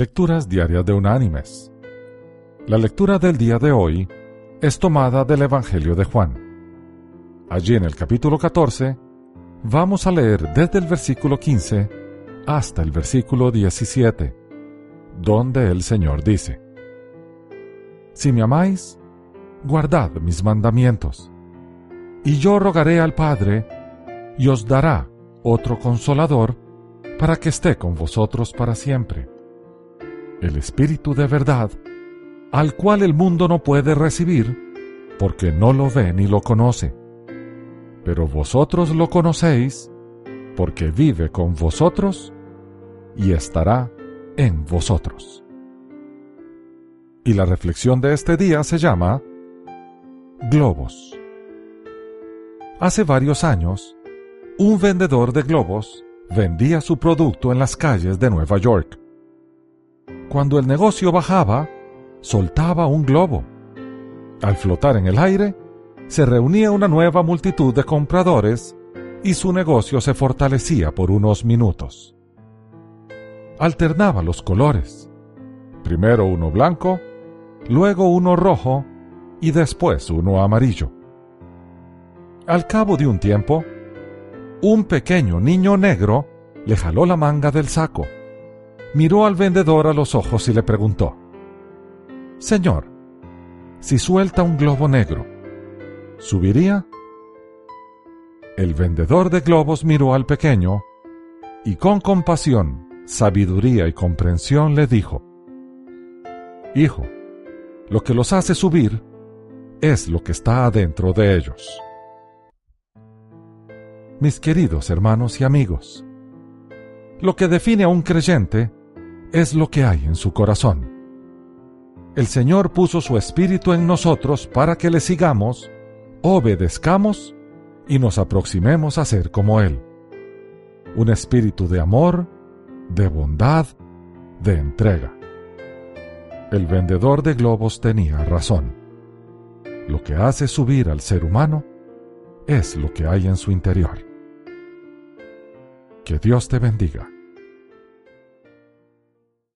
Lecturas Diarias de Unánimes. La lectura del día de hoy es tomada del Evangelio de Juan. Allí en el capítulo 14 vamos a leer desde el versículo 15 hasta el versículo 17, donde el Señor dice, Si me amáis, guardad mis mandamientos, y yo rogaré al Padre, y os dará otro consolador, para que esté con vosotros para siempre el Espíritu de verdad, al cual el mundo no puede recibir, porque no lo ve ni lo conoce. Pero vosotros lo conocéis, porque vive con vosotros y estará en vosotros. Y la reflexión de este día se llama Globos. Hace varios años, un vendedor de globos vendía su producto en las calles de Nueva York. Cuando el negocio bajaba, soltaba un globo. Al flotar en el aire, se reunía una nueva multitud de compradores y su negocio se fortalecía por unos minutos. Alternaba los colores. Primero uno blanco, luego uno rojo y después uno amarillo. Al cabo de un tiempo, un pequeño niño negro le jaló la manga del saco miró al vendedor a los ojos y le preguntó, Señor, si suelta un globo negro, ¿subiría? El vendedor de globos miró al pequeño y con compasión, sabiduría y comprensión le dijo, Hijo, lo que los hace subir es lo que está adentro de ellos. Mis queridos hermanos y amigos, lo que define a un creyente es lo que hay en su corazón. El Señor puso su Espíritu en nosotros para que le sigamos, obedezcamos y nos aproximemos a ser como Él. Un espíritu de amor, de bondad, de entrega. El vendedor de globos tenía razón. Lo que hace subir al ser humano es lo que hay en su interior. Que Dios te bendiga.